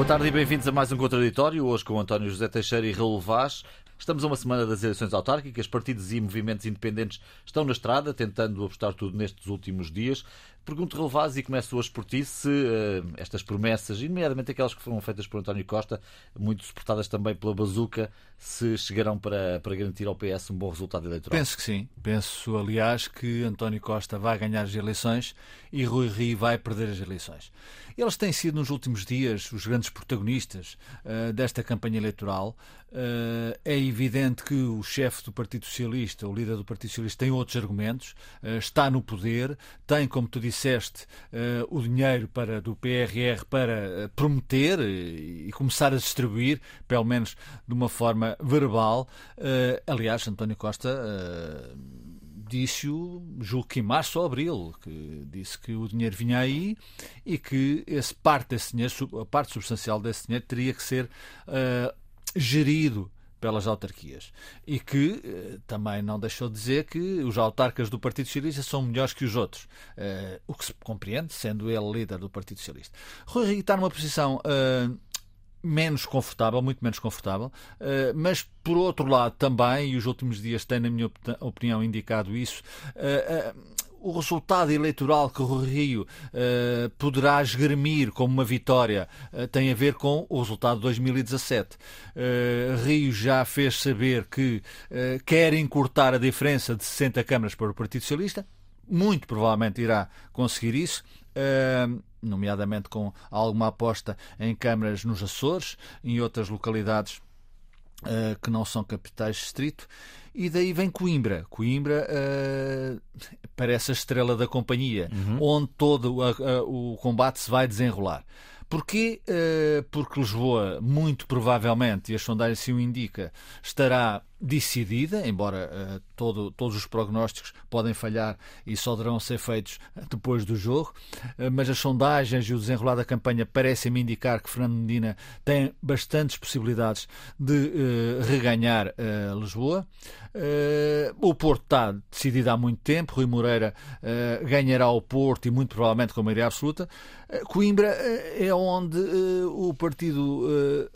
Boa tarde e bem-vindos a mais um Contraditório, hoje com António José Teixeira e Raul Vaz. Estamos a uma semana das eleições autárquicas, partidos e movimentos independentes estão na estrada, tentando apostar tudo nestes últimos dias. Pergunto, Relvaz, e começo hoje por ti, se uh, estas promessas, nomeadamente aquelas que foram feitas por António Costa, muito suportadas também pela Bazuca, se chegarão para, para garantir ao PS um bom resultado eleitoral. Penso que sim. Penso, aliás, que António Costa vai ganhar as eleições e Rui Rio vai perder as eleições. Eles têm sido, nos últimos dias, os grandes protagonistas uh, desta campanha eleitoral. Uh, é evidente que o chefe do Partido Socialista, o líder do Partido Socialista, tem outros argumentos, está no poder, tem, como tu disse, disseste, uh, o dinheiro para, do PRR para uh, prometer e, e, começar a distribuir, pelo menos de uma forma verbal. Uh, aliás, António Costa disse-o, julgo que em março ou abril, que disse que o dinheiro vinha aí e que esse parte desse dinheiro, a parte substancial desse dinheiro, teria que ser gerido pelas autarquias. E que eh, também não deixou de dizer que os autarcas do Partido Socialista são melhores que os outros. Eh, o que se compreende, sendo ele líder do Partido Socialista. Rui está numa posição. Eh, menos confortável, muito menos confortável, mas por outro lado também, e os últimos dias têm, na minha opinião, indicado isso, o resultado eleitoral que o Rio uh, poderá esgrimir como uma vitória uh, tem a ver com o resultado de 2017. Uh, Rio já fez saber que quer encurtar a diferença de 60 câmaras para o Partido Socialista, muito provavelmente irá conseguir isso. nomeadamente com alguma aposta em câmaras nos Açores, em outras localidades que não são capitais distrito e daí vem Coimbra. Coimbra uh, parece a estrela da companhia, uhum. onde todo a, a, o combate se vai desenrolar. Porquê? Uh, porque Lisboa, muito provavelmente, e as sondagens se o indica, estará decidida, embora uh, todo, todos os prognósticos podem falhar e só deverão ser feitos depois do jogo, uh, mas as sondagens e o desenrolar da campanha parecem-me indicar que Fernando Medina tem bastantes possibilidades de uh, reganhar Lisboa. o Porto está decidido há muito tempo, Rui Moreira ganhará o Porto e muito provavelmente com maioria absoluta. Coimbra é onde o partido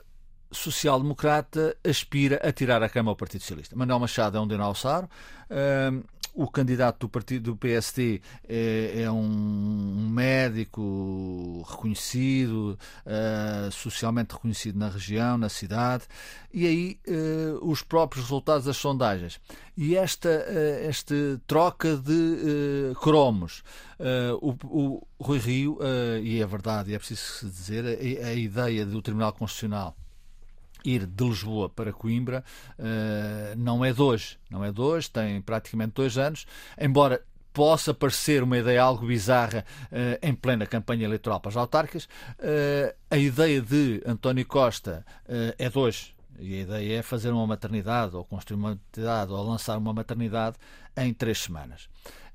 social-democrata aspira a tirar a cama ao Partido Socialista. Manuel Machado é um dinossauro. Uh, o candidato do partido do PSD é, é um médico reconhecido, uh, socialmente reconhecido na região, na cidade, e aí uh, os próprios resultados das sondagens. E esta, uh, troca de cromos. O, o, Rui Rio, e é verdade, e é preciso dizer, a, a ideia do Tribunal Constitucional ir de Lisboa para Coimbra uh, não é de hoje, não é de hoje, tem praticamente dois anos, embora possa parecer uma ideia algo bizarra uh, em plena campanha eleitoral para as autárquicas, uh, a ideia de António Costa é de hoje. E a ideia é fazer uma maternidade, ou construir uma maternidade, ou lançar uma maternidade em três semanas.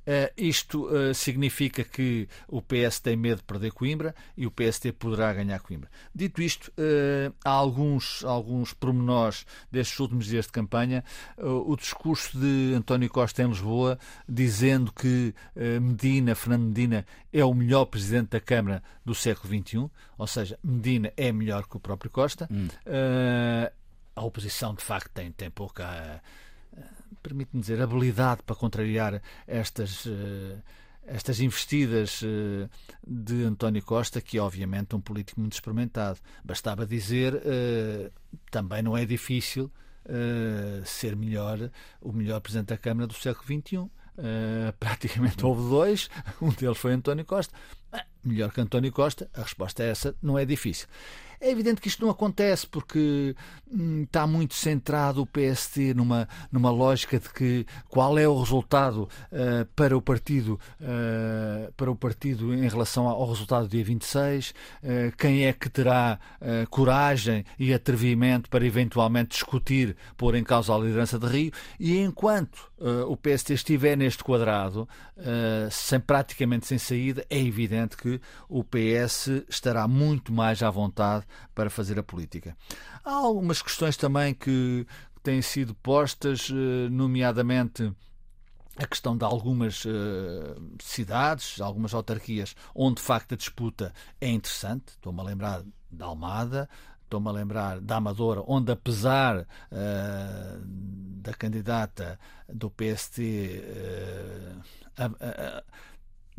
Uh, isto uh, significa que o PS tem medo de perder Coimbra e o PST poderá ganhar Coimbra. Dito isto, uh, há alguns, alguns pormenores destes últimos dias de campanha. o discurso de António Costa em Lisboa, dizendo que Medina, Fernando Medina, é o melhor presidente da Câmara do século XXI, ou seja, Medina é melhor que o próprio Costa. Hum. a oposição, de facto, tem, tem pouca permite-me dizer, habilidade para contrariar estas. Uh, estas investidas uh, de António Costa, que é obviamente um político muito experimentado. Bastava dizer, também não é difícil ser melhor, o melhor Presidente da Câmara do século XXI. praticamente houve dois, um deles foi António Costa. melhor que António Costa, a resposta é essa, não é difícil. É evidente que isto não acontece porque hum, está muito centrado o PST numa, numa lógica de que qual é o resultado uh, para o partido uh, para o partido em relação ao resultado do dia 26, uh, quem é que terá coragem e atrevimento para eventualmente discutir, pôr em causa a liderança de Rio, e enquanto o PST estiver neste quadrado, sem praticamente sem saída, é evidente que o PS estará muito mais à vontade para fazer a política. Há algumas questões também que têm sido postas, eh, nomeadamente a questão de algumas uh, cidades, algumas autarquias, onde de facto a disputa é interessante. Estou-me a lembrar da Almada, estou-me a lembrar da Amadora, onde apesar uh, da candidata do PST uh, a,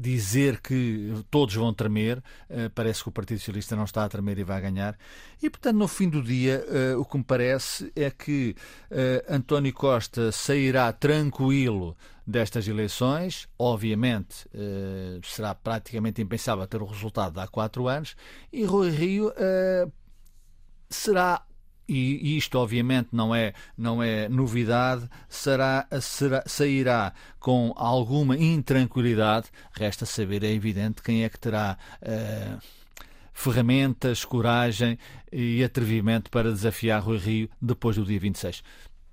dizer que todos vão tremer, eh, parece que o Partido Socialista não está a tremer e vai ganhar. E, portanto, no fim do dia, eh, o que me parece é que eh, António Costa sairá tranquilo destas eleições. Obviamente, será praticamente impensável ter o resultado de há quatro anos. E Rui Rio será e isto obviamente não é, não é novidade, será, será, sairá com alguma intranquilidade. Resta saber, é evidente, quem é que terá. Uh, ferramentas, coragem e atrevimento para desafiar Rui Rio depois do dia 26.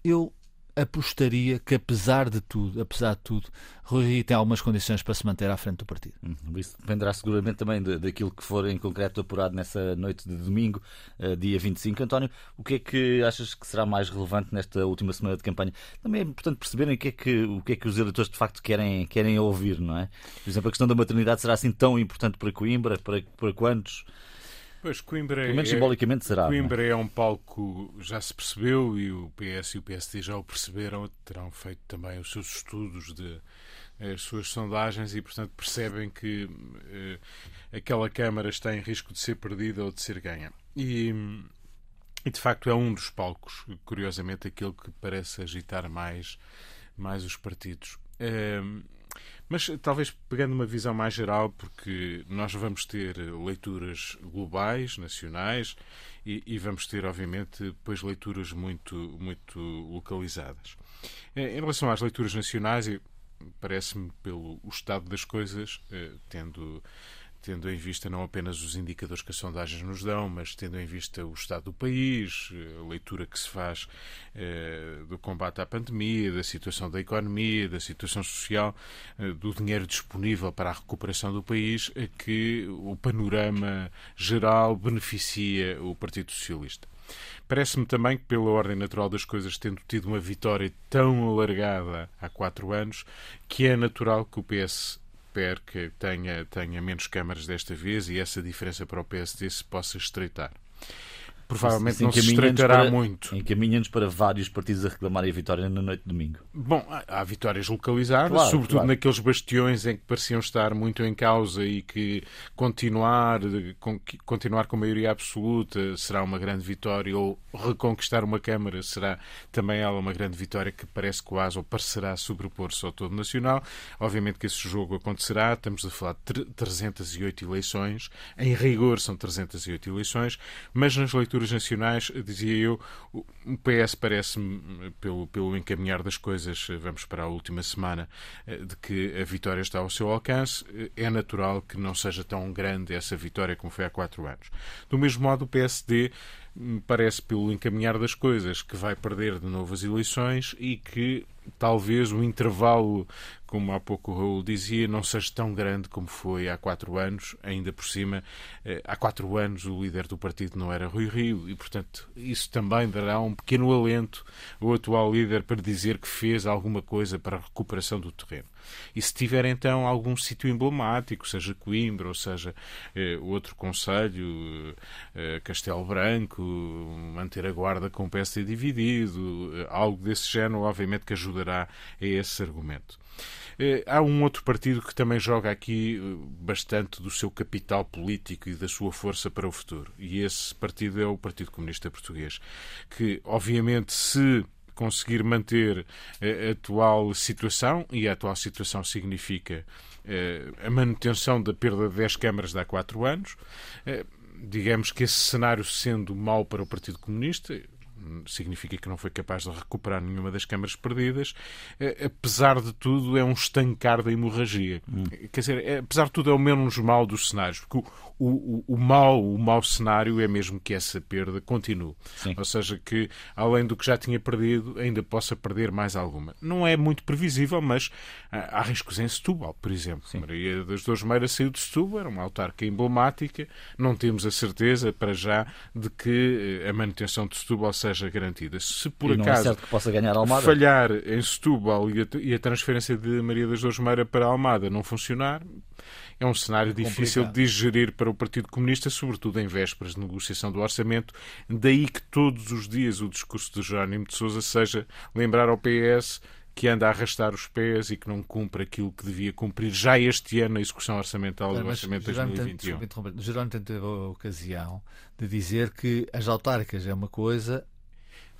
Eu apostaria que, apesar de tudo, apesar de tudo, Rui Rio tem algumas condições para se manter à frente do partido. Hum, isso dependerá seguramente também daquilo que for em concreto apurado nessa noite de domingo, uh, dia 25. António, o que é que achas que será mais relevante nesta última semana de campanha? Também é importante perceberem o que é que, o que, é que os eleitores de facto querem, querem ouvir, não é? Por exemplo, a questão da maternidade será assim tão importante para Coimbra? Para, para quantos? Pois, Coimbra Pelo menos é, simbolicamente será. É? Coimbra é? é? um palco, já se percebeu, e o PS e o PSD já o perceberam, terão feito também os seus estudos de as suas sondagens e, portanto, percebem que eh, aquela Câmara está em risco de ser perdida ou de ser ganha. E, e, de facto, é um dos palcos, curiosamente, aquele que parece agitar mais, mais os partidos. Eh, mas talvez pegando uma visão mais geral, porque nós vamos ter leituras globais, nacionais, e, e vamos ter, obviamente, depois leituras muito, muito localizadas. Eh, em relação às leituras nacionais, parece-me, pelo o estado das coisas, eh, tendo tendo em vista não apenas os indicadores que as sondagens nos dão, mas tendo em vista o estado do país, a leitura que se faz eh, do combate à pandemia, da situação da economia, da situação social, eh, do dinheiro disponível para a recuperação do país, é que o panorama geral beneficia o Partido Socialista. Parece-me também que, pela ordem natural das coisas, tendo tido uma vitória tão alargada há quatro anos, que é natural que o PS que tenha, tenha menos câmaras desta vez e essa diferença para o PSD se possa estreitar provavelmente não se estreitará para, muito. Encaminha-nos para vários partidos a reclamarem a vitória na noite de domingo. Bom, há vitórias localizadas, claro, sobretudo claro. naqueles bastiões em que pareciam estar muito em causa e que continuar, com, continuar com maioria absoluta será uma grande vitória, ou reconquistar uma Câmara será também ela uma grande vitória que parece quase ou parecerá sobrepor-se ao todo nacional. Obviamente que esse jogo acontecerá, estamos a falar de 308 eleições, em rigor são 308 eleições, mas nas leituras leituras nacionais, dizia eu, o PS parece-me, pelo, pelo encaminhar das coisas, vamos para a última semana, eh, de que a vitória está ao seu alcance. Eh, é natural que não seja tão grande essa vitória como foi há quatro anos. Do mesmo modo, o PSD parece, pelo encaminhar das coisas, que vai perder de novo as eleições e que talvez o intervalo, como há pouco o Raul dizia, não seja tão grande como foi há quatro anos. Ainda por cima, eh, há quatro anos o líder do partido não era Rui Rio e, portanto, isso também dará um pequeno alento ao atual líder para dizer que fez alguma coisa para a recuperação do terreno. E se tiver então algum sítio emblemático, seja Coimbra ou seja eh, outro conselho, eh, Castelo Branco, manter a guarda com o PSD dividido, eh, algo desse género, obviamente que ajudará a esse argumento. Eh, há um outro partido que também joga aqui eh, bastante do seu capital político e da sua força para o futuro. E esse partido é o Partido Comunista Português, que, obviamente, se conseguir manter a atual situação, e a atual situação significa eh, a manutenção da perda de 10 câmaras de há 4 anos, eh, digamos que esse cenário sendo mau para o Partido Comunista, significa que não foi capaz de recuperar nenhuma das câmaras perdidas. Eh, apesar de tudo, é um estancar da hemorragia. Hum. Quer dizer, é, apesar de tudo, é o menos mal dos cenários, porque o, o, o, mau, o mau cenário é mesmo que essa perda continue. Sim. Ou seja, que além do que já tinha perdido, ainda possa perder mais alguma. Não é muito previsível, mas há riscos em Setúbal, por exemplo. Sim. Maria das Dores Meira saiu de Setúbal, era uma autarca emblemática. Não temos a certeza, para já, de que eh, a manutenção de Setúbal seja garantida. Se por e acaso é falhar em Setúbal e a, e a transferência de Maria das Dores Meira para Almada não funcionar, é um cenário difícil de digerir para o Partido Comunista, sobretudo em vésperas de negociação do orçamento. Daí que todos os dias o discurso de Jerónimo de Sousa seja lembrar ao PS que anda a arrastar os pés e que não cumpre aquilo que devia cumprir já este ano na execução orçamental do Orçamento de 2021. Jerónimo teve a ocasião de dizer que as autárquicas é uma coisa,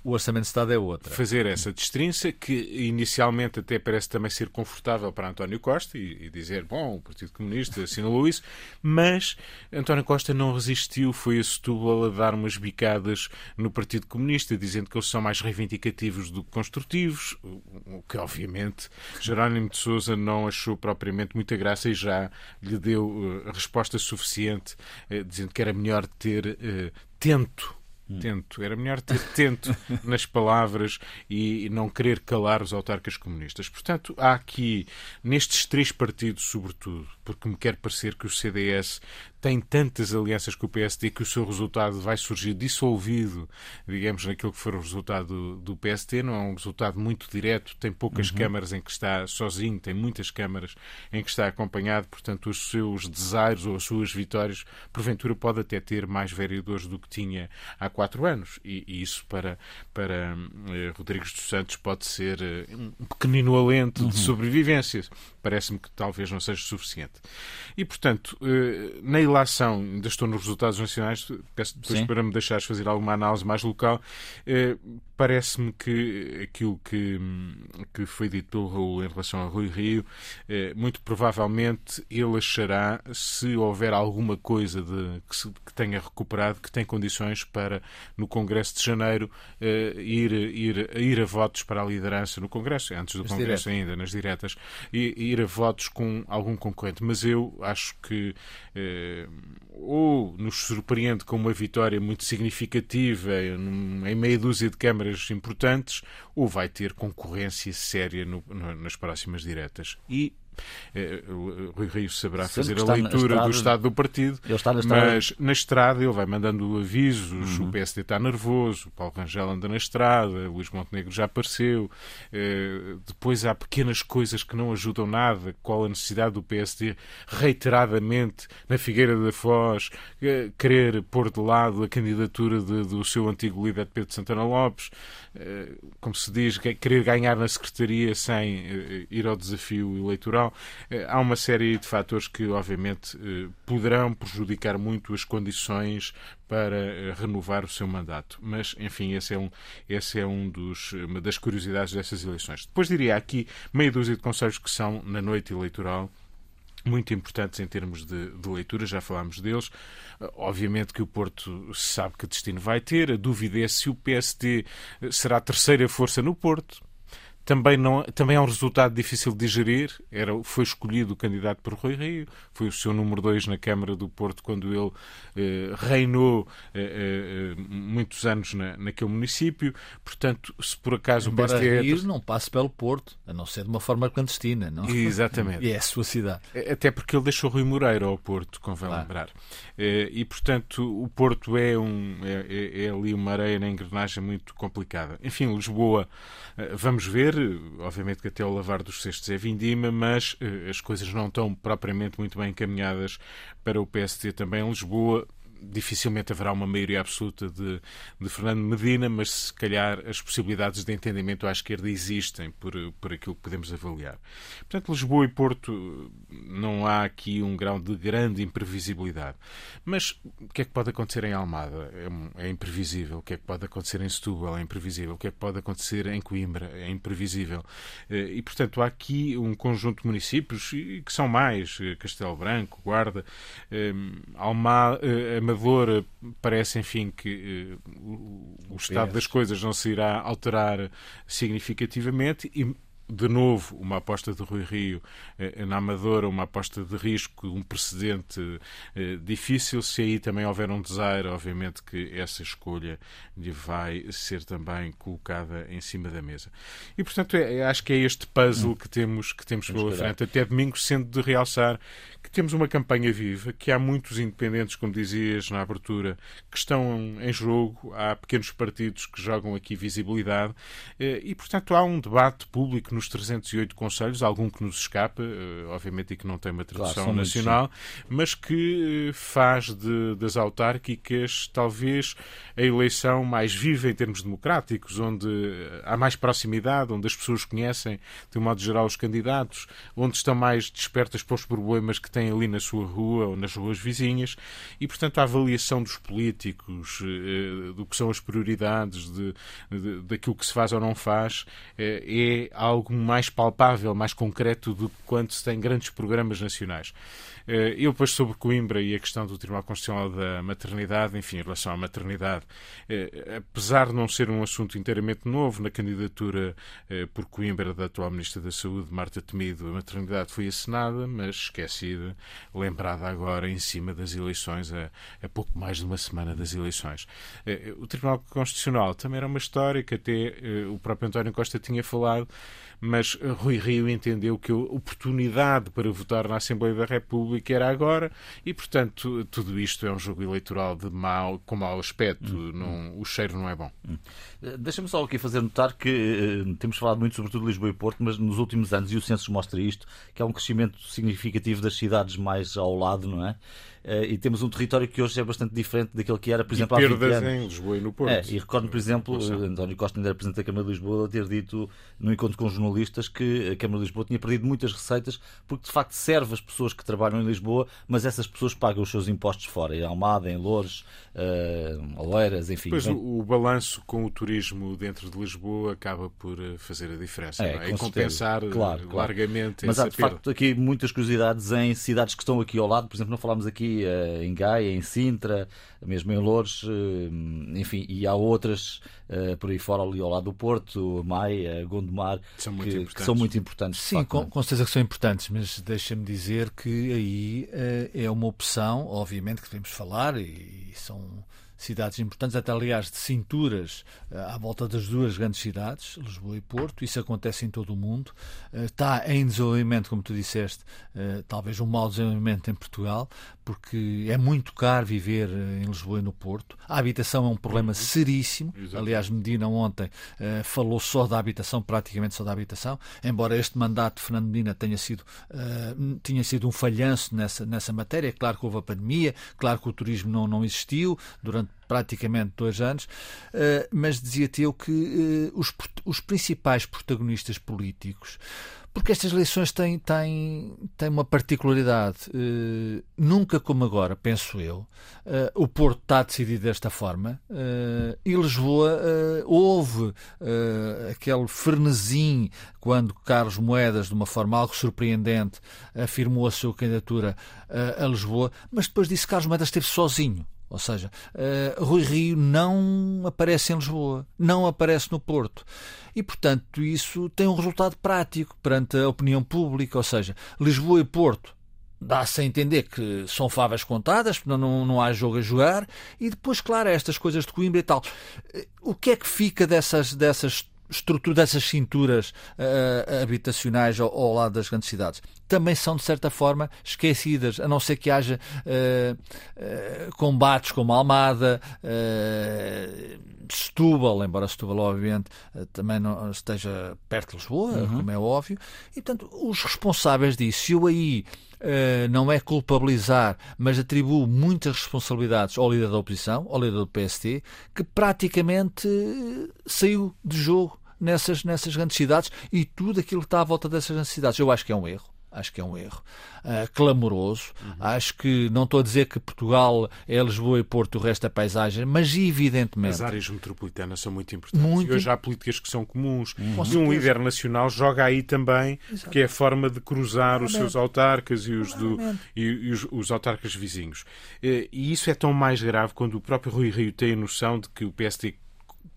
o Orçamento de Estado é outra. Fazer essa destrinça, que inicialmente até parece também ser confortável para António Costa e, e, dizer, bom, o Partido Comunista assinalou isso, mas António Costa não resistiu, foi a Setúbal a dar umas bicadas no Partido Comunista, dizendo que eles são mais reivindicativos do que construtivos, o que obviamente Jerónimo de Sousa não achou propriamente muita graça e já lhe deu uh, resposta suficiente, uh, dizendo que era melhor ter uh, tento Tento. Era melhor ter tento nas palavras e não querer calar os autarcas comunistas. Portanto, há aqui, nestes três partidos, sobretudo, porque me quer parecer que o CDS tem tantas alianças com o PSD que o seu resultado vai surgir dissolvido, digamos, naquilo que for o resultado do, do PSD. Não é um resultado muito direto, tem poucas uhum. câmaras em que está sozinho, tem muitas câmaras em que está acompanhado, portanto, os seus desaires ou as suas vitórias, porventura, pode até ter mais vereadores do que tinha há quatro anos. E, e isso, para, para eh, Rodrigues dos Santos, pode ser eh, um pequenino alento uhum. de sobrevivência. Parece-me que talvez não seja suficiente. E, portanto, eh, na ilação, ainda estou nos resultados nacionais, peço depois Sim. para me deixares fazer alguma análise mais local, eh, parece-me que aquilo que, que foi dito pelo Raul em relação a Rui Rio, eh, muito provavelmente ele achará, se houver alguma coisa de, que, se, que tenha recuperado, que tem condições para, no Congresso de Janeiro, ir, ir, ir a votos para a liderança no Congresso, antes do Congresso diretas. ainda, nas diretas, e ir a votos com algum concorrente. Mas eu acho que eh, ou nos surpreende com uma vitória muito significativa em meia dúzia de câmaras importantes, ou vai ter concorrência séria no, nas próximas diretas. E Rui Rio saberá fazer a leitura estrada, do estado do partido, na mas na estrada ele vai mandando avisos, uhum. o PSD está nervoso, o Paulo Rangel anda na estrada, o Luís Montenegro já apareceu, é, depois há pequenas coisas que não ajudam nada, qual a necessidade do PSD reiteradamente na Figueira da Foz é, querer pôr de lado a candidatura de, do seu antigo líder Pedro Santana Lopes, como se diz, querer ganhar na Secretaria sem ir ao desafio eleitoral eh, há uma série de fatores que, obviamente, eh, poderão prejudicar muito as condições para eh, renovar o seu mandato. Mas, enfim, esse é, um, esse é um dos, uma das curiosidades dessas eleições. Depois diria aqui meia dúzia de conselhos que são na noite eleitoral muito importantes em termos de, de, leitura, já falámos deles. Obviamente que o Porto sabe que destino vai ter, a dúvida é se o PSD será a terceira força no Porto também, não, também é um resultado difícil de digerir. Era, foi escolhido o candidato por Rui Rio, foi o seu número 2 na Câmara do Porto quando ele eh, reinou eh, eh, muitos anos na, naquele município. Portanto, se por acaso Embora o PSD. Rio não passe pelo Porto, a não ser de uma forma clandestina, não? Exatamente. e é a sua cidade. Até porque ele deixou Rui Moreira ao Porto, convém claro. lembrar. Eh, e, portanto, o Porto é, um, é, é, é ali uma areia na engrenagem muito complicada. Enfim, Lisboa, eh, vamos ver obviamente que até o lavar dos cestos é vindima, mas uh, as coisas não estão propriamente muito bem encaminhadas para o PSD também em Lisboa dificilmente haverá uma maioria absoluta de, de, Fernando Medina, mas se calhar as possibilidades de entendimento à esquerda existem por, por aquilo que podemos avaliar. Portanto, Lisboa e Porto não há aqui um grau de grande imprevisibilidade. Mas o que é que pode acontecer em Almada? É, é imprevisível. O que é que pode acontecer em Setúbal? É imprevisível. O que é que pode acontecer em Coimbra? É imprevisível. Eh, e, portanto, há aqui um conjunto de municípios, que são mais, eh, Castelo Branco, Guarda, eh, Almada, Amador parece, enfim, que uh, o, o estado das coisas não se irá alterar significativamente e de novo, uma aposta de Rui Rio eh, na Amadora, uma aposta de risco, um precedente eh, difícil. Se aí também houver um desaire, obviamente que essa escolha lhe vai ser também colocada em cima da mesa. E, portanto, é, acho que é este puzzle que temos, que temos pela frente até domingo, sendo de realçar que temos uma campanha viva, que há muitos independentes, como dizias na abertura, que estão em jogo, há pequenos partidos que jogam aqui visibilidade eh, e, portanto, há um debate público nos 308 conselhos, algum que nos escapa, obviamente, e que não tem uma tradução claro, nacional, mas que faz de, das autárquicas talvez a eleição mais viva em termos democráticos, onde há mais proximidade, onde as pessoas conhecem, de um modo geral, os candidatos, onde estão mais despertas para os problemas que têm ali na sua rua ou nas ruas vizinhas, e, portanto, a avaliação dos políticos, eh, do que são as prioridades, de, de, daquilo que se faz ou não faz, eh, é algo mais palpável, mais concreto do que quando se tem grandes programas nacionais. Eh, eu, depois, sobre Coimbra e a questão do Tribunal Constitucional da maternidade, enfim, em relação à maternidade, apesar de não ser um assunto inteiramente novo, na candidatura por Coimbra da atual Ministra da Saúde, Marta Temido, a maternidade foi assinada, mas esquecida, lembrada agora em cima das eleições, a, a pouco mais de uma semana das eleições. Eh, o Tribunal Constitucional também era uma história que até eh, o próprio António Costa tinha falado mas Rui Rio entendeu que a oportunidade para votar na Assembleia da República era agora e, portanto, tudo isto é um jogo eleitoral de mau, com mau aspecto. Hum, não, hum. O cheiro não é bom. Hum. Eh, deixa-me só aqui fazer notar que uh, temos falado muito sobretudo de Lisboa e Porto, mas nos últimos anos, e o censo mostra isto, que há um crescimento significativo das cidades mais ao lado, não é? Uh, e temos um território que hoje é bastante diferente daquele que era, por exemplo, e há 20 anos. em Lisboa e no Porto. É, e recordo, por exemplo, António Costa ainda era Presidente da Câmara de Lisboa, ter dito no encontro com jornalistas que a Câmara de Lisboa tinha perdido muitas receitas porque de facto serve as pessoas que trabalham em Lisboa, mas essas pessoas pagam os seus impostos fora, em Almada, em Loures, uh, Oeiras, enfim. Pois o, o balanço com o turismo dentro de Lisboa acaba por eh, fazer a diferença, é, é? compensar claro, largamente. Claro. Mas há de facto aqui muitas curiosidades em cidades que estão aqui ao lado, por exemplo, não falámos aqui uh, em Gaia, em Sintra, mesmo em Loures, uh, enfim, e há outras por aí fora ali ao lado do Porto, Maia, Gondomar, são que, que, são muito importantes. Sim, facto, com, é? com, certeza que são importantes, mas deixa-me dizer que aí é uma opção, obviamente, que devemos falar e são cidades importantes, até aliás de cinturas uh, à volta das duas grandes cidades, Lisboa e Porto. Isso acontece em todo o mundo. Uh, está em desenvolvimento, como tu disseste, uh, talvez um mau desenvolvimento em Portugal, porque é muito caro viver em Lisboa e no Porto. A habitação é um problema uhum. seríssimo. Aliás, Medina ontem falou só da habitação, praticamente só da habitação, embora este mandato de Fernando Medina tenha sido, tinha sido um falhanço nessa, nessa matéria. É claro que houve a pandemia, claro que o turismo não, não existiu durante praticamente dois anos, eh, mas dizia-te eu que eh, os, os principais protagonistas políticos porque estas eleições têm, têm, têm uma particularidade. Uh, nunca como agora, penso eu, o Porto está decidido desta forma e Lisboa houve aquele frenesim quando Carlos Moedas, de uma forma algo surpreendente, afirmou a sua candidatura a Lisboa, mas depois disse que Carlos Moedas esteve sozinho. Ou seja, uh, Rui Rio não aparece em Lisboa, não aparece no Porto. E, portanto, isso tem um resultado prático perante a opinião pública. Ou seja, Lisboa e Porto dá-se a entender que são favas contadas, não, não, não há jogo a jogar. E depois, claro, estas coisas de Coimbra e tal. Eh, o que é que fica dessas, dessas estrutura dessas cinturas uh, habitacionais ao, ao, lado das grandes cidades. Também são de certa forma esquecidas a não ser que haja uh, uh, combates como Almada Setúbal, embora Setúbal obviamente também não esteja perto de Lisboa, uhum. como é óbvio. E portanto os responsáveis disso eu aí não é culpabilizar, mas atribuo muitas responsabilidades ao líder da oposição, ao líder do PST, que praticamente saiu de jogo nessas, nessas grandes cidades e tudo aquilo que está à volta dessas grandes cidades. Eu acho que é um erro. Acho que é um erro uh, clamoroso. Uhum. Acho que não estou a dizer que Portugal é Lisboa e Porto, o resto é paisagem, mas evidentemente. As áreas metropolitanas são muito importantes. Muito... E hoje há políticas que são comuns. Uhum. E um líder nacional joga aí também, Exato. que é a forma de cruzar os seus autarcas e os, do, e, e os, os autarcas vizinhos. Eh, e isso é tão mais grave quando o próprio Rui Rio tem a noção de que o PSD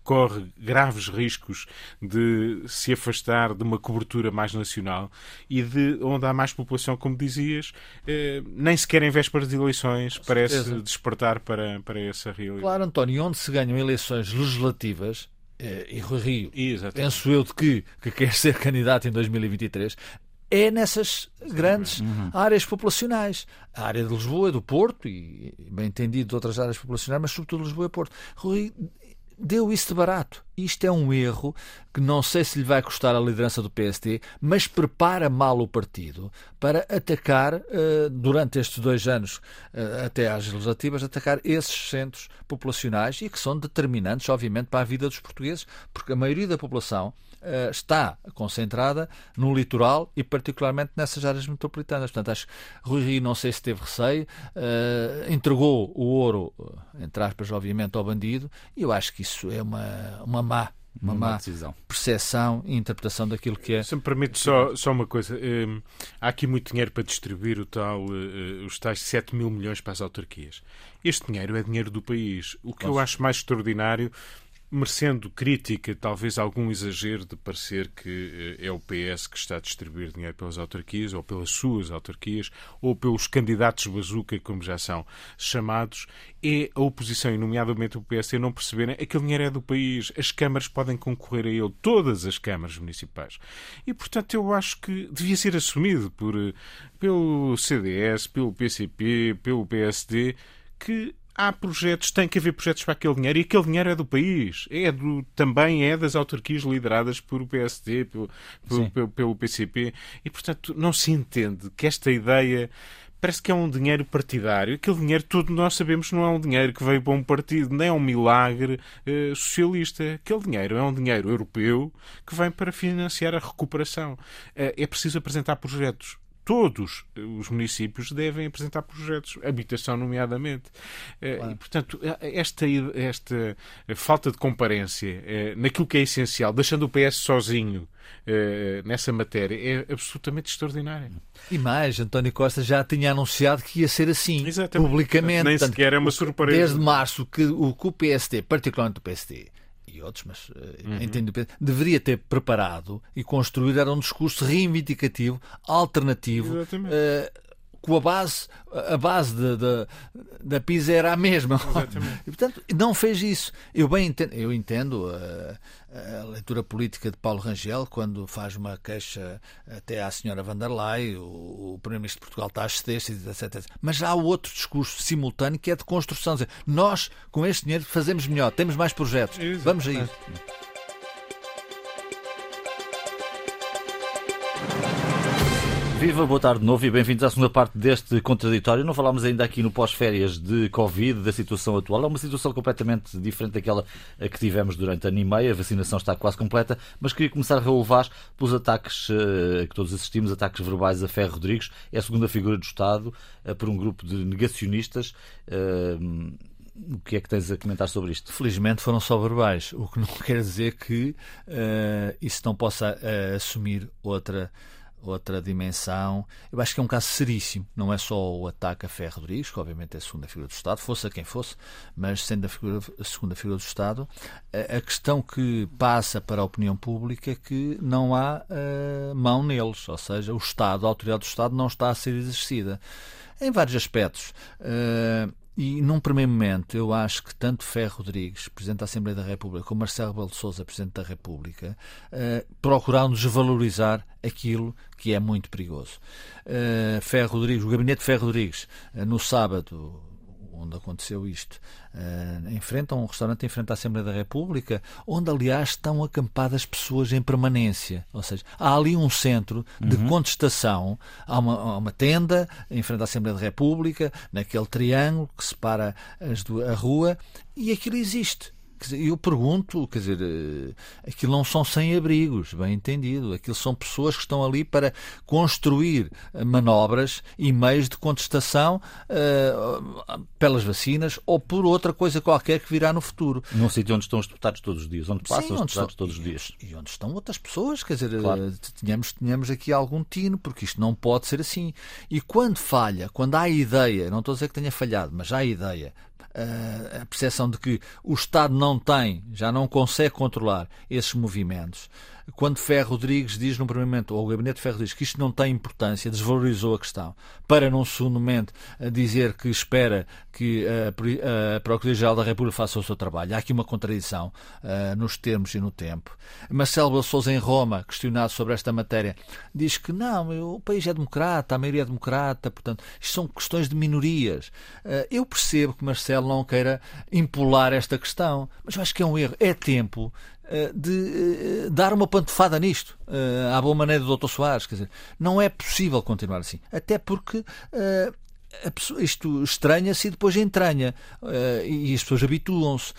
corre graves riscos de se afastar de uma cobertura mais nacional e de onde há mais população, como dizias, eh, nem sequer em vésperas de eleições Com parece certeza. despertar para, para essa realidade. Claro, António, onde se ganham eleições legislativas, eh, e Rui Rio, Exatamente. penso eu de que, que quer ser candidato em 2023, é nessas grandes uhum. áreas populacionais. A área de Lisboa, do Porto, e bem entendido de outras áreas populacionais, mas sobretudo Lisboa e Porto. Rui deu isso de barato. Isto é um erro que não sei se lhe vai custar a liderança do PSD, mas prepara mal o partido para atacar, uh, durante estes dois anos, uh, até às legislativas, atacar esses centros populacionais e que são determinantes, obviamente, para a vida dos portugueses, porque a maioria da população uh, está concentrada no litoral e, particularmente, nessas áreas metropolitanas. Portanto, acho que Rui Rio, não sei se teve receio, entregou o ouro, entre aspas, obviamente, ao bandido, e eu acho que isso é uma, uma má uma, má decisão. percepção e interpretação daquilo que é. Se me permite só, só uma coisa, hum, há aqui muito dinheiro para distribuir o tal, uh, os tais 7 mil milhões para as autarquias. Este dinheiro é dinheiro do país. O que eu acho mais extraordinário merecendo crítica, talvez algum exagero de parecer que eh, é o PS que está a distribuir dinheiro pelas autarquias, ou pelas suas autarquias, ou pelos candidatos bazuca, como já são chamados, é a oposição, e nomeadamente o PS, não perceberem que aquele dinheiro é do país, as câmaras podem concorrer a ele, todas as câmaras municipais. E, portanto, eu acho que devia ser assumido por, eh, pelo CDS, pelo PCP, pelo PSD, que há projetos, tem que haver projetos para aquele dinheiro e aquele dinheiro é do país, é do, também é das autarquias lideradas por o PSD, pelo, pelo, pelo, pelo PCP e, portanto, não se entende que esta ideia parece que é um dinheiro partidário. Aquele dinheiro, todo nós sabemos, não é um dinheiro que veio para um partido, nem é um milagre uh, socialista. Aquele dinheiro é um dinheiro europeu que vem para financiar a recuperação. Uh, é preciso apresentar projetos todos os municípios devem apresentar projetos, habitação nomeadamente. Eh, claro. E, portanto, eh, esta, esta falta de comparência eh, naquilo que é essencial, deixando o PS sozinho nessa matéria, é absolutamente extraordinária. E mais, António Costa já tinha anunciado que ia ser assim, Exatamente. publicamente. Nem sequer é uma surpresa. Desde março, que o, que o PSD, particularmente o PSD, e outros, mas uh, uhum. entendo, deveria ter preparado e construído era um discurso reivindicativo, alternativo, uh, com a base, a base de, de, da PISA era a mesma. Exatamente. E, portanto, não fez isso. Eu bem entendo, eu entendo a, a, leitura política de Paulo Rangel quando faz uma queixa até à senhora van der Leyen, o, o Primeiro-Ministro de Portugal está a exceder etc, Mas há outro discurso simultâneo que é de construção. Dizer, nós, com este dinheiro, fazemos melhor, temos mais projetos. Exatamente. Vamos a isso. Viva, boa tarde de novo e bem-vindos à segunda parte deste contraditório. Não falámos ainda aqui no pós-férias de Covid, da situação atual. É uma situação completamente diferente daquela que tivemos durante ano e meio. A vacinação está quase completa, mas queria começar a relevar pelos ataques uh, que todos assistimos, ataques verbais a Ferro Rodrigues. É a segunda figura do Estado uh, por um grupo de negacionistas. O que é que tens a comentar sobre isto? Felizmente foram só verbais, o que não quer dizer que isso não possa assumir outra outra dimensão. Eu acho que é um caso seríssimo. Não é só o ataque a Ferro Rodrigues, que obviamente é a segunda figura do Estado, fosse a quem fosse, mas sendo a, figura, a segunda figura do Estado, a, a, questão que passa para a opinião pública é que não há uh, mão neles, ou seja, o Estado, a autoridade do Estado não está a ser exercida. Em vários aspectos. Uh, e num primeiro momento, eu acho que tanto Ferro Rodrigues, Presidente da Assembleia da República, como Marcelo Rebelo de Sousa, Presidente da República, uh, procuraram desvalorizar aquilo que é muito perigoso. Uh, Ferro Rodrigues, o gabinete de Ferro Rodrigues, uh, no sábado, onde aconteceu isto, em frente a um restaurante em frente à Assembleia da República, onde, aliás, estão acampadas pessoas em permanência. Ou seja, há ali um centro de uhum. contestação, há uma, há uma, tenda em frente à Assembleia da República, naquele triângulo que separa as, a rua, e aquilo existe eu pergunto, quer dizer, eh, aquilo não são sem-abrigos, bem entendido. Aquilo são pessoas que estão ali para construir eh, manobras e meios de contestação uh, pelas vacinas ou por outra coisa qualquer que virá no futuro. Num sítio onde estão os deputados todos os dias, onde passam Sim, os deputados estão, todos os dias. E onde estão outras pessoas, quer dizer, claro. tínhamos, tínhamos aqui algum tino, porque isto não pode ser assim. E quando falha, quando há ideia, não estou a dizer que tenha falhado, mas há ideia a percepção de que o Estado não tem, já não consegue controlar esses movimentos, quando Ferro Rodrigues diz num primeiro momento, ou o gabinete Ferro Rodrigues, que isto não tem importância, desvalorizou a questão, para num segundo momento dizer que espera que a, a Procuradoria-Geral da República faça o seu trabalho. Há aqui uma contradição uh, nos termos e no tempo. Marcelo Souza em Roma, questionado sobre esta matéria, diz que não, o país é democrata, a maioria é democrata, portanto, isto são questões de minorias. Uh, eu percebo que Marcelo não queira impular esta questão, mas eu acho que é um erro. É tempo de dar uma pantofada nisto, à boa maneira do Dr. Soares. Quer dizer, não é possível continuar assim. Até porque isto estranha-se e depois entranha. E as pessoas habituam-se.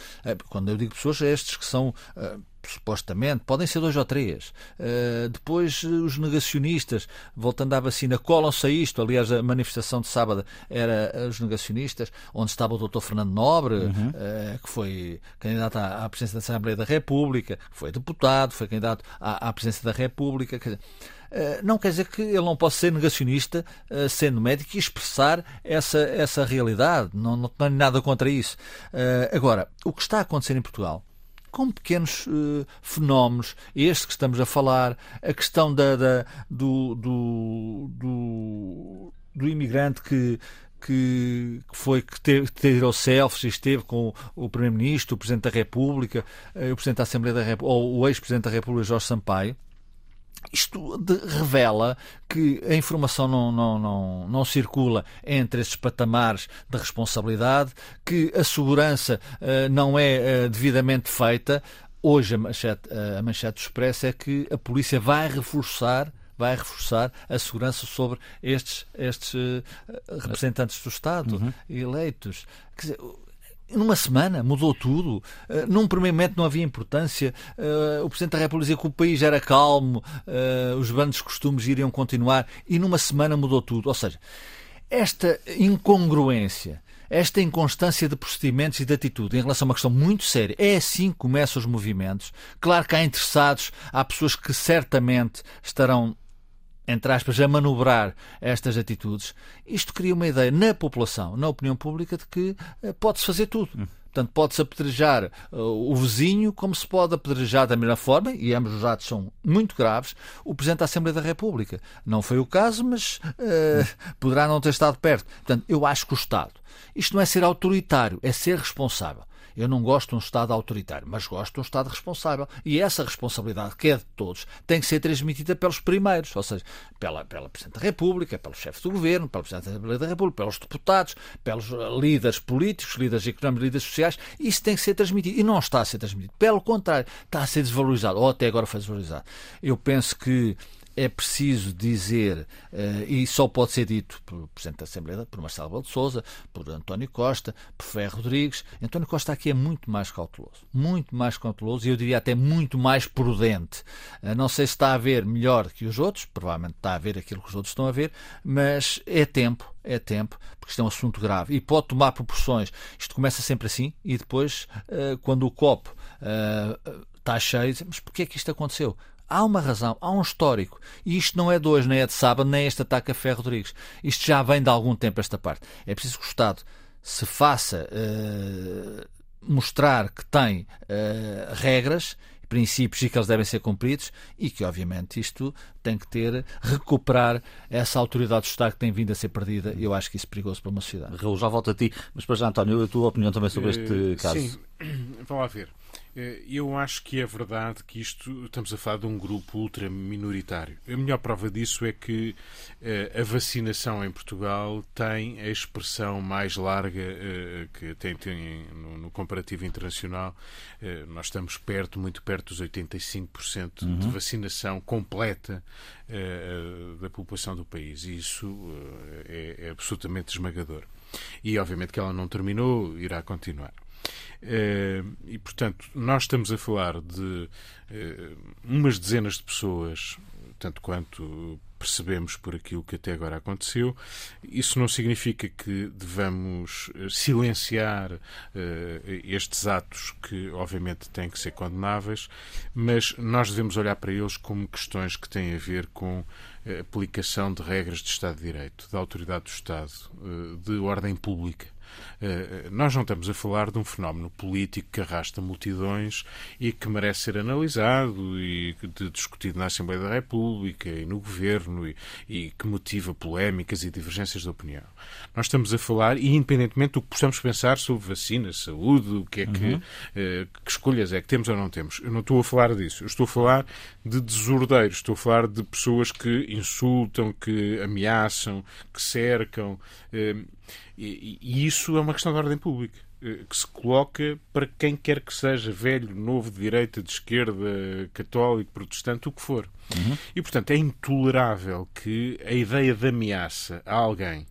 Quando eu digo pessoas, é estes que são. Supostamente, podem ser dois ou três. Uh, depois, os negacionistas, voltando à vacina, colam-se a isto. Aliás, a manifestação de sábado era os negacionistas, onde estava o Dr. Fernando Nobre, uhum. uh, que foi candidato à, à presidência da Assembleia da República, foi deputado, foi candidato à, à presidência da República. Quer dizer, eh, não quer dizer que ele não possa ser negacionista, eh, sendo médico, e expressar essa, essa realidade. Não, não tenho nada contra isso. Eh, agora, o que está a acontecer em Portugal com pequenos uh, fenómenos, este que estamos a falar, a questão da, da do, do, do, do, imigrante que, que foi que teve, tirou selfies esteve com o Primeiro-Ministro, o Presidente da República, o Presidente da Assembleia da República, ou o ex-Presidente da República, Jorge Sampaio. Isto de, revela que a informação não, não, não, não circula entre esses patamares de responsabilidade, que a segurança uh, não é uh, devidamente feita. Hoje a manchete, uh, a manchete do Expresso é que a polícia vai reforçar vai reforçar a segurança sobre estes, estes representantes do Estado uhum. eleitos. Quer dizer, numa semana mudou tudo. Uh, num primeiro momento não havia importância. Uh, o Presidente da República dizia que o país era calmo, uh, os bandos costumes iriam continuar e numa semana mudou tudo. Ou seja, esta incongruência, esta inconstância de procedimentos e de atitude em relação a uma questão muito séria, é assim que começam os movimentos. Claro que há interessados, há pessoas que certamente estarão entre aspas, a manobrar estas atitudes, isto cria uma ideia na população, na opinião pública, de que uh, pode-se fazer tudo. Hum. Portanto, pode-se apedrejar uh, o vizinho, como se pode apedrejar da mesma forma, e ambos os atos são muito graves, o Presidente da Assembleia da República. Não foi o caso, mas uh, poderá não ter estado perto. Portanto, eu acho que o Estado, isto não é ser autoritário, é ser responsável. Eu não gosto de um Estado autoritário, mas gosto de um Estado responsável. E essa responsabilidade, que é de todos, tem que ser transmitida pelos primeiros, ou seja, pela, pela Presidente da República, pelo chefe do Governo, pelo Presidente da República, pelos deputados, pelos líderes políticos, líderes económicos, líderes sociais. Isso tem que ser transmitido. E não está a ser transmitido. Pelo contrário, está a ser desvalorizado, ou até agora foi desvalorizado. Eu penso que é preciso dizer, uh, e só pode ser dito pelo Presidente da Assembleia, por Marcelo Rebelo de por António Costa, por Ferro Rodrigues. António Costa aqui é muito mais cauteloso, muito mais cauteloso e eu diria até muito mais prudente. Uh, não sei se está a ver melhor que os outros, provavelmente está a ver aquilo que os outros estão a ver, mas é tempo, é tempo, porque isto é um assunto grave e pode tomar proporções. Isto começa sempre assim e depois, uh, quando o copo está cheio, mas porquê é que isto aconteceu? Há uma razão, há um histórico. E isto não é de hoje, nem é de sábado, nem é este ataque a Ferro Rodrigues. Isto já vem de algum tempo, esta parte. É preciso que o Estado se faça uh, mostrar que tem uh, regras princípios e que eles devem ser cumpridos e que, obviamente, isto tem que ter, recuperar essa autoridade do Estado que tem vindo a ser perdida. Eu acho que isso é perigoso para uma sociedade. Raul, já volto a ti, mas para já, António, a tua opinião também sobre este caso. Sim, vamos lá ver. Eh, eu acho que é verdade que isto estamos a falar de um grupo ultra minoritário. A melhor prova disso é que eh, a vacinação em Portugal tem a expressão mais larga eh, que tem, tem no, comparativo internacional. Nós estamos perto, muito perto dos 85% uhum. de vacinação completa da população do país. E isso é, é absolutamente esmagador. E obviamente que ela não terminou, irá continuar. Eh, e, portanto, nós estamos a falar de eh, umas dezenas de pessoas, tanto quanto percebemos por aquilo que até agora aconteceu. Isso não significa que devamos eh, silenciar estes atos que, obviamente, têm que ser condenáveis, mas nós devemos olhar para eles como questões que têm a ver com a aplicação de regras de Estado de Direito, da autoridade do Estado, de ordem pública nós não estamos a falar de um fenómeno político que arrasta multidões e que merece ser analisado e discutido na Assembleia da República e no Governo e, e que motiva polémicas e divergências de opinião. Nós estamos a falar, e independentemente do que possamos pensar sobre vacinas, saúde, o que é que, uhum. uh, que escolhas é que temos ou não temos. Eu não estou a falar disso. Eu estou a falar de desordeiros, estou a falar de pessoas que insultam, que ameaçam, que cercam. Uh, e, e isso é uma questão de ordem pública eh, que se coloca para quem quer que seja, velho, novo, de direita, de esquerda, católico, protestante, o que for. Uhum. E, portanto, é intolerável que a ideia de ameaça a alguém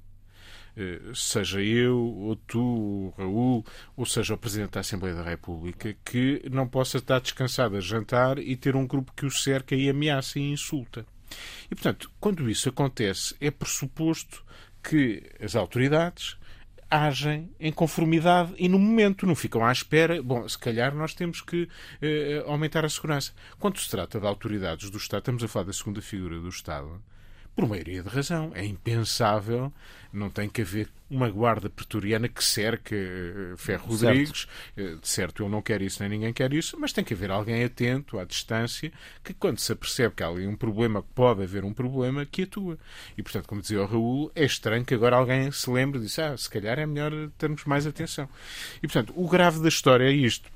eh, seja eu, ou tu, ou Raul, ou seja o Presidente da Assembleia da República, que não possa estar descansado a jantar e ter um grupo que o cerca e ameaça e insulta. E, portanto, quando isso acontece, é pressuposto que as autoridades agem em conformidade e no momento, não ficam à espera. Bom, se calhar nós temos que eh, aumentar a segurança. Quando se trata de autoridades do Estado, estamos a falar da segunda figura do Estado, por maioria de razão. É impensável, não tem que haver uma guarda pretoriana que cerque uh, Ferro Rodrigues. Uh, de certo, eu não quero isso, nem ninguém quer isso, mas tem que haver alguém atento à distância que, quando se apercebe que há ali um problema, pode haver um problema, que atua. E, portanto, como dizia o Raul, é estranho que agora alguém se lembre disse, ah, se calhar é melhor termos mais atenção. E, portanto, o grave da história é isto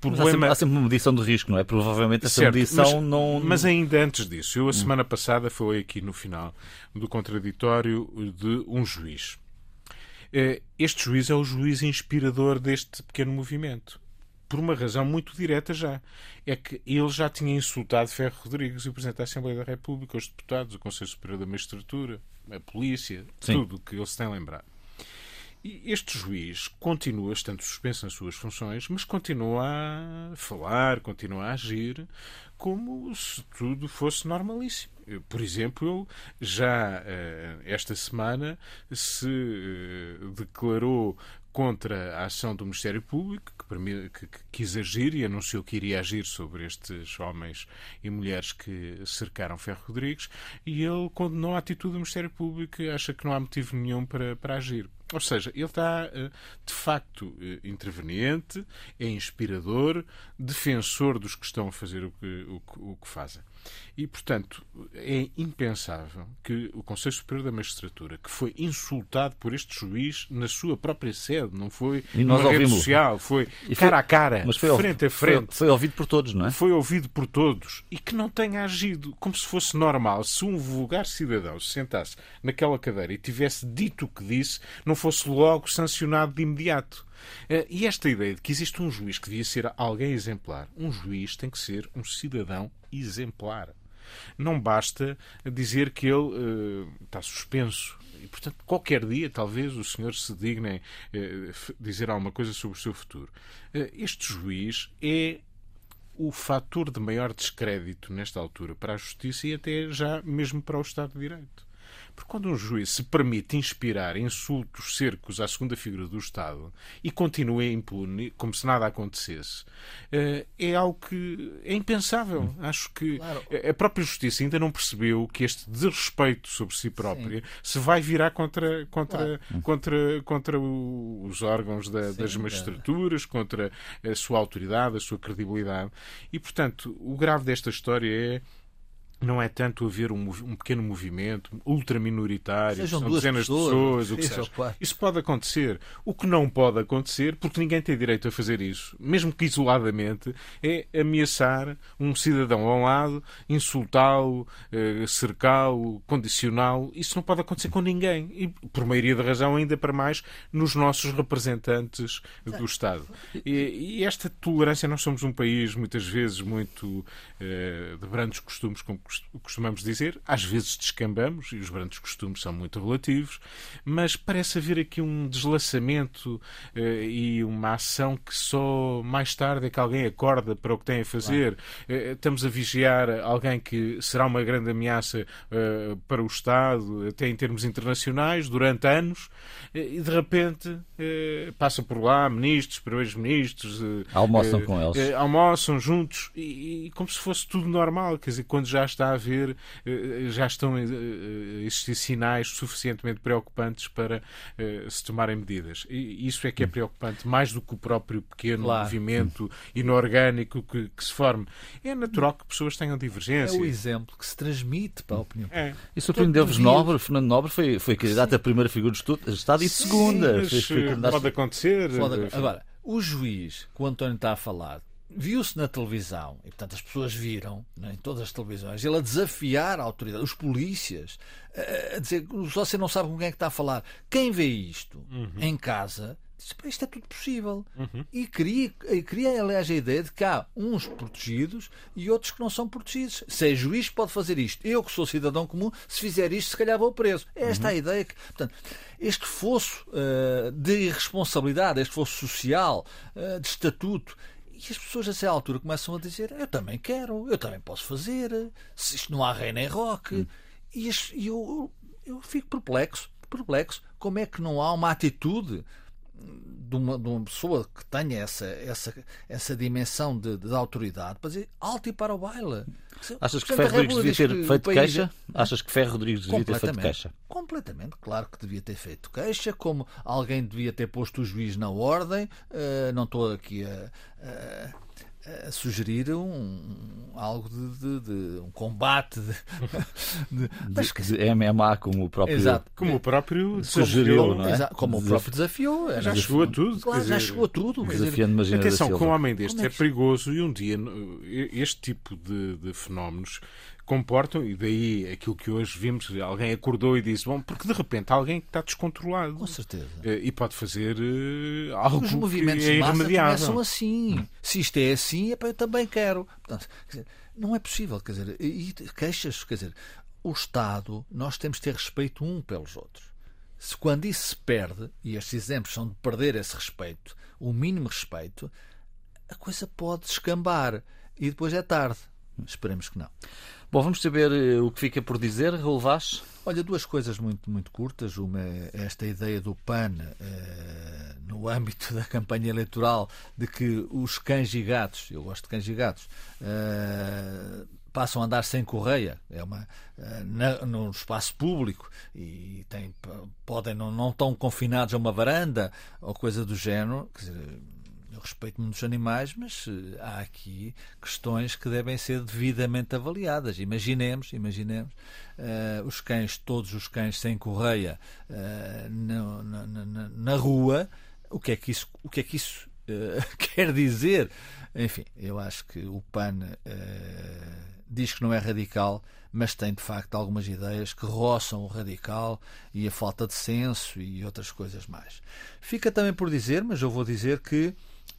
problema... Há sempre, há, sempre, uma medição de risco, não é? Provavelmente essa certo, medição mas, não. Mas ainda antes disso, eu a semana passada falei aqui no final do contraditório de um juiz. Eh, este juiz é o juiz inspirador deste pequeno movimento. Por uma razão muito direta já. É que ele já tinha insultado Ferro Rodrigues e o Presidente da Assembleia da República, os deputados, o Conselho Superior da Magistratura, a polícia, Sim. tudo o que ele se tem lembrado. Este juiz continua estando suspenso nas suas funções, mas continua a falar, continua a agir como se tudo fosse normalíssimo. Por exemplo, já eh, esta semana se eh, declarou contra a ação do Ministério Público, que, que, que, quis agir e anunciou que iria agir sobre estes homens e mulheres que cercaram Ferro Rodrigues, e ele condenou a atitude do Ministério Público e acha que não há motivo nenhum para, para agir. Ou seja, ele está eh, de facto eh, interveniente, é inspirador, defensor dos que estão a fazer o que, o, o que fazem. E, portanto, é impensável que o Conselho Superior da Magistratura, que foi insultado por este juiz na sua própria sede, não foi numa rede social, foi, foi, cara a cara, mas foi frente a frente. Foi, foi, ouvido por todos, não é? Foi ouvido por todos e que não tenha agido como se fosse normal. Se um vulgar cidadão se sentasse naquela cadeira e tivesse dito o que disse, não fosse logo sancionado de imediato. Eh, e esta ideia de que existe um juiz que devia ser alguém exemplar, um juiz tem que ser um cidadão exemplar. Não basta dizer que ele uh, está suspenso. E, portanto, qualquer dia, talvez, o senhor se digne uh, dizer alguma coisa sobre o seu futuro. Uh, este juiz é o fator de maior descrédito nesta altura para a justiça e até já mesmo para o Estado de Direito. Porque quando um juiz se permite inspirar insultos, cercos à segunda figura do Estado e continua impune, como se nada acontecesse, eh, é algo que é impensável. Hum. Acho que claro. a própria justiça ainda não percebeu que este desrespeito sobre si própria Sim. se vai virar contra, contra, claro. contra, contra os órgãos da, Sim, das magistraturas, contra a sua autoridade, a sua credibilidade. E, portanto, o grave desta história é não é tanto haver um, um pequeno movimento ultraminoritário, Sejam são dezenas pessoas, de pessoas, o que seja. Isso pode acontecer. O que não pode acontecer, porque ninguém tem direito a fazer isso, mesmo que isoladamente, é ameaçar um cidadão ao lado, insultá-lo, eh, cercá-lo, condicioná-lo. Isso não pode acontecer com ninguém. E, por maioria da razão, ainda para mais, nos nossos representantes do Estado. E, e esta tolerância, nós somos um país, muitas vezes, muito eh, de grandes costumes, como costumamos dizer, às vezes descambamos, e os grandes costumes são muito relativos, mas parece haver aqui um deslaçamento uh, e uma ação que só mais tarde é que alguém acorda para o que tem a fazer. Uh, estamos a vigiar alguém que será uma grande ameaça uh, para o Estado, até em termos internacionais, durante anos, e de repente passa por lá ministros, primeiros-ministros. almoçam com eles. almoçam juntos, e, e como se fosse tudo normal, quer dizer, quando já está está a haver, já estão a existir sinais suficientemente preocupantes para se tomarem medidas. E isso é que é preocupante, mais do que o próprio pequeno claro. movimento inorgânico que, que, se forme. É natural que pessoas tenham divergências. É o exemplo que se transmite para a opinião. É. E surpreendeu-vos Nobre, Fernando Nobre foi, foi candidato a primeira figura do Estado e segunda. pode acontecer. Pode... Agora, o juiz, que o António está a falar, viu-se na televisão, e portanto as pessoas viram né, em todas as televisões, ele a desafiar a autoridade, os polícias, a dizer você não sabe com quem é que está a falar. Quem vê isto uhum. em casa diz, isto é tudo possível. Uhum. E cria, cria, aliás, a ideia de que há uns protegidos e outros que não são protegidos. Se é juiz, pode fazer isto. Eu, que sou cidadão comum, se fizer isto, se calhar vou preso. É esta uhum. a ideia que. Portanto, este fosso uh, de irresponsabilidade, este fosso social, uh, de estatuto, e as pessoas a essa altura começam a dizer: Eu também quero, eu também posso fazer, se isto não há rei nem roque. Uhum. E, e eu, eu fico perplexo, perplexo. Como é que não há uma atitude de uma, de uma pessoa que tenha essa, essa, essa dimensão de, de autoridade para dizer alto e para o baile. Achas que Ferro Rodrigues devia ter feito queixa? É... Achas que Ferro Rodrigues devia ter feito queixa? Completamente, claro que devia ter feito queixa, como alguém devia ter posto o juiz na ordem. Uh, não estou aqui a, a a sugerir um, algo de, de, de, um combate de, mas, de, MMA como o próprio exato, como o próprio sugeriu, não é? Exato, como o próprio desafiou já é? chegou a tudo claro, já chegou a tudo desafiando dizer, atenção com um homem deste é, é perigoso e um dia este tipo de, de fenómenos comportam, e daí aquilo que hoje vimos, alguém acordou e disse, bom, porque de repente alguém está descontrolado. Com certeza. Eh, e pode fazer uh, algo Os movimentos que é de massa começam assim. Se isto é assim, é para eu também quero. Portanto, dizer, não é possível, quer dizer, e queixas, quer dizer, o Estado, nós temos de ter respeito um pelos outros. Se quando isso se perde, e estes exemplos são de perder esse respeito, o mínimo respeito, a coisa pode escambar e depois é tarde. Esperemos que não. Bom, vamos saber eh, o que fica por dizer, Raul Vaz. Olha, duas coisas muito, muito curtas. Uma é esta ideia do PAN eh, no âmbito da campanha eleitoral de que os cães e gatos, eu gosto de cães e gatos, eh, passam a andar sem correia, é uma eh, na, no espaço público e tem, podem não, não estão confinados a uma varanda ou coisa do género. Quer dizer, respeito muitos animais, mas uh, há aqui questões que devem ser devidamente avaliadas. Imaginemos, imaginemos uh, os cães, todos os cães sem correia uh, na, na, na, na, rua, o que é que isso, o que é que isso quer dizer? Enfim, eu acho que o PAN diz que não é radical, mas tem de facto algumas ideias que roçam o radical e a falta de senso e outras coisas mais. Fica também por dizer, mas eu vou dizer que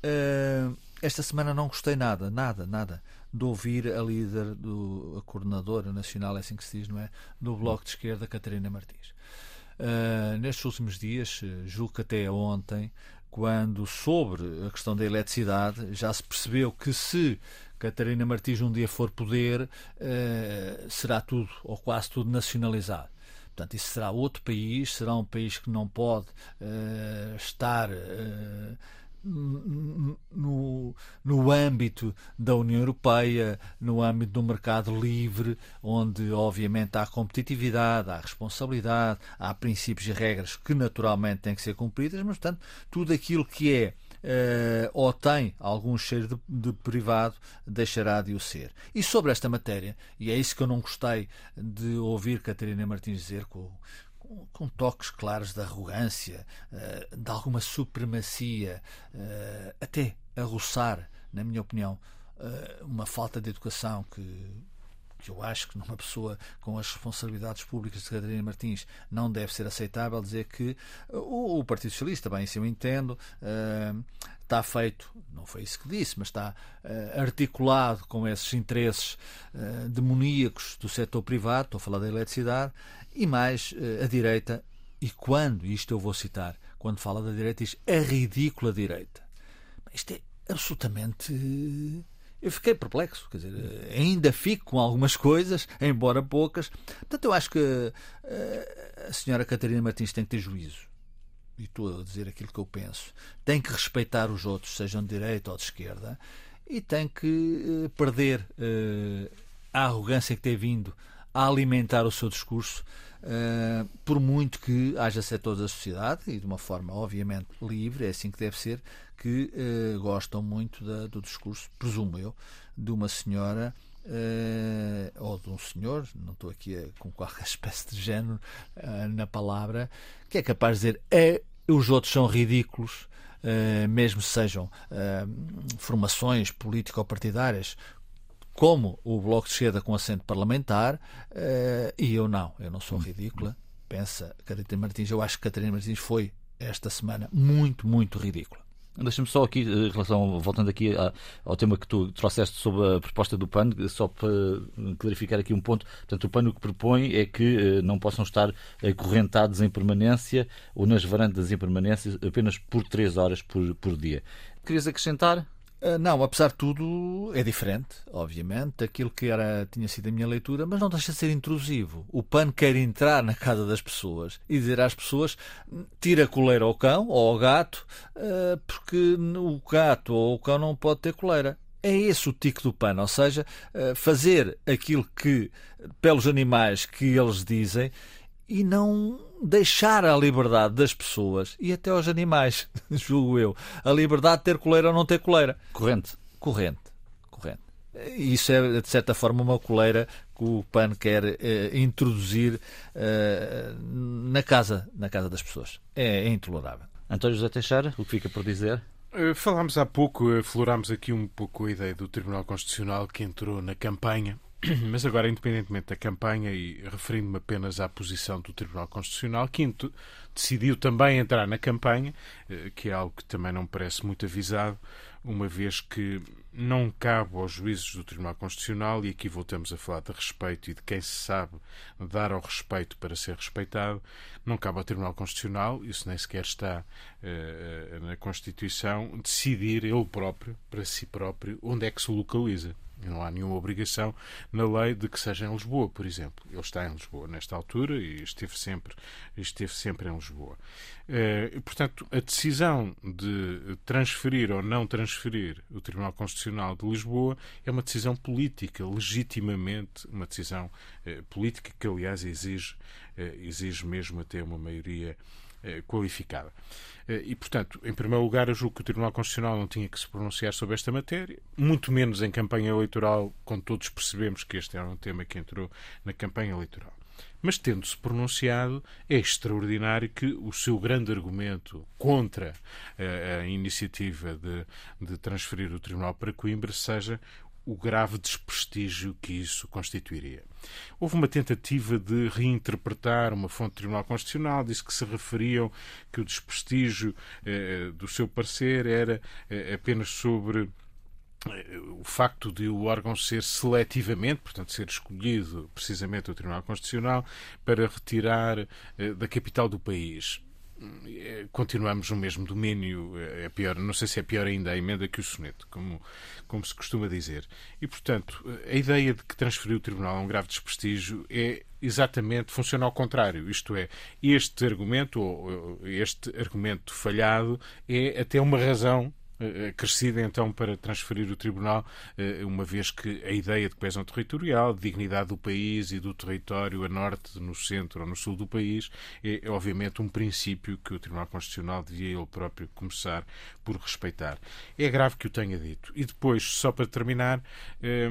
Uh, esta semana não gostei nada, nada, nada, de ouvir a líder, do, a coordenadora nacional, é assim que se diz, não é? Do Bloco de Esquerda, Catarina Martins. Uh, nestes últimos dias, julgo que até ontem, quando sobre a questão da eletricidade, já se percebeu que se Catarina Martins um dia for poder, uh, será tudo, ou quase tudo, nacionalizado. Portanto, isso será outro país, será um país que não pode uh, estar no, no âmbito da União Europeia, no âmbito do mercado livre, onde obviamente há competitividade, há responsabilidade, há princípios e regras que naturalmente têm que ser cumpridas, mas portanto tudo aquilo que é Uh, ou tem algum cheiro de, de, privado, deixará de o ser. E sobre esta matéria, e é isso que eu não gostei de ouvir Catarina Martins dizer, com, toques claros de arrogância, eh, de alguma supremacia, eh, até a roçar, na minha opinião, eh, uma falta de educação que, que eu acho que numa pessoa com as responsabilidades públicas de Catarina Martins não deve ser aceitável dizer que o, o Partido Socialista, bem, isso eu entendo, uh, está feito, não foi isso que disse, mas está uh, articulado com esses interesses uh, demoníacos do setor privado, estou a falar da eletricidade, e mais uh, a direita, e quando, isto eu vou citar, quando fala da direita, diz a ridícula direita. Isto é absolutamente. Eu fiquei perplexo, quer dizer, ainda fico com algumas coisas, embora poucas. Portanto, eu acho que uh, a senhora Catarina Martins tem que ter juízo. E estou a dizer aquilo que eu penso. Tem que respeitar os outros, sejam de direita ou de esquerda, e tem que uh, perder a arrogância que tem vindo a alimentar o seu discurso, uh, por muito que haja setores da sociedade, e de uma forma obviamente livre, é assim que deve ser, que uh, gostam muito da, do discurso, presumo eu, de uma senhora Uh, ou de um senhor, não estou aqui a, com qualquer espécie de género na palavra, que é capaz de dizer é, os outros são ridículos, mesmo se sejam formações político-partidárias, como o Bloco de Esquerda com assento parlamentar, e eu não, eu não sou ridícula. Pensa Catarina Martins, eu acho que Catarina Martins foi esta semana muito, muito ridícula. Deixa-me só aqui, eh, em relação, voltando aqui ao tema que tu trouxeste sobre a proposta do PAN, só para clarificar aqui um ponto. Portanto, o PAN o que propõe é que eh, não possam estar acorrentados em permanência ou nas varandas em permanência apenas por três horas por, por dia. Querias acrescentar? Ah, não, apesar de tudo, é diferente, obviamente, daquilo que era, tinha sido a minha leitura, mas não deixa de ser intrusivo. O PAN quer entrar na casa das pessoas e dizer às pessoas: tira a coleira ao cão ou ao gato, ah, porque o gato ou o cão não pode ter coleira. É esse o tico do PAN, ou seja, ah, fazer aquilo que, pelos animais que eles dizem, e não deixar a liberdade das pessoas e até aos animais, julgo eu, a liberdade de ter coleira ou não ter coleira. Corrente. Corrente. Corrente. Isso é, de certa forma, uma coleira que o PAN quer eh, introduzir eh, na, casa, na casa das pessoas. É, é intolerável. António José Teixeira, o que fica por dizer? Eh, falámos há pouco, aflorámos aqui um pouco a ideia do Tribunal Constitucional que entrou na campanha Mas agora, independentemente da campanha e referindo-me apenas à posição do Tribunal Constitucional, Quinto decidiu também entrar na campanha, eh, que é algo que também não parece muito avisado, uma vez que não cabe aos juízes do Tribunal Constitucional, e aqui voltamos a falar de respeito e de quem se sabe dar ao respeito para ser respeitado, não cabe ao Tribunal Constitucional, isso nem sequer está uh, na Constituição, decidir ele próprio, para si próprio, onde é que se localiza. Não há nenhuma obrigação na lei de que seja em Lisboa, por exemplo. Ele está em Lisboa nesta altura e esteve sempre, esteve sempre em Lisboa. Eh, portanto, a decisão de transferir ou não transferir o Tribunal Constitucional de Lisboa é uma decisão política, legitimamente uma decisão eh, política que, aliás, exige, eh, exige mesmo até uma maioria qualificada. Eh, e, portanto, em primeiro lugar, eu julgo que o Tribunal Constitucional não tinha que se pronunciar sobre esta matéria, muito menos em campanha eleitoral, quando todos percebemos que este era um tema que entrou na campanha eleitoral. Mas, tendo-se pronunciado, é extraordinário que o seu grande argumento contra a, eh, a iniciativa de, de transferir o Tribunal para Coimbra seja o grave desprestígio que isso constituiria. Houve uma tentativa de reinterpretar uma fonte do Tribunal Constitucional, disse que se referiam que o desprestígio eh, do seu parecer era eh, apenas sobre eh, o facto de o órgão ser seletivamente, portanto, ser escolhido precisamente o Tribunal Constitucional para retirar eh, da capital do país continuamos no mesmo domínio, é pior, não sei se é pior ainda a emenda que o soneto, como, como se costuma dizer. E, portanto, a ideia de que transferir o Tribunal a um grave desprestígio é exatamente, funciona ao contrário, isto é, este argumento, ou este argumento falhado, é até uma razão eh, crescida então para transferir o Tribunal, eh, uma vez que a ideia de coesão territorial, de dignidade do país e do território a norte, no centro ou no sul do país, é, é obviamente um princípio que o Tribunal Constitucional devia ele próprio começar por respeitar. É grave que o tenha dito. E depois, só para terminar, eh,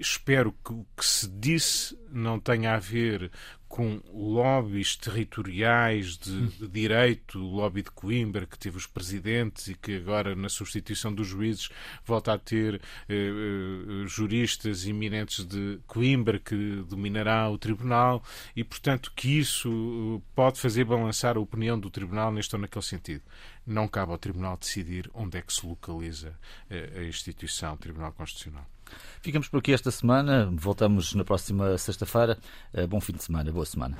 espero que o que se disse não tenha a ver com lobbies territoriais de, de, direito, o lobby de Coimbra, que teve os presidentes e que agora, na substituição dos juízes, volta a ter eh, eh, juristas eminentes de Coimbra que dominará o tribunal e, portanto, que isso pode fazer balançar a opinião do tribunal neste ou naquele sentido. Não cabe ao tribunal decidir onde é que se localiza eh, a instituição, o Tribunal Constitucional. Ficamos por aqui esta semana. Voltamos na próxima sexta-feira. Eh, bom fim de semana, boa semana.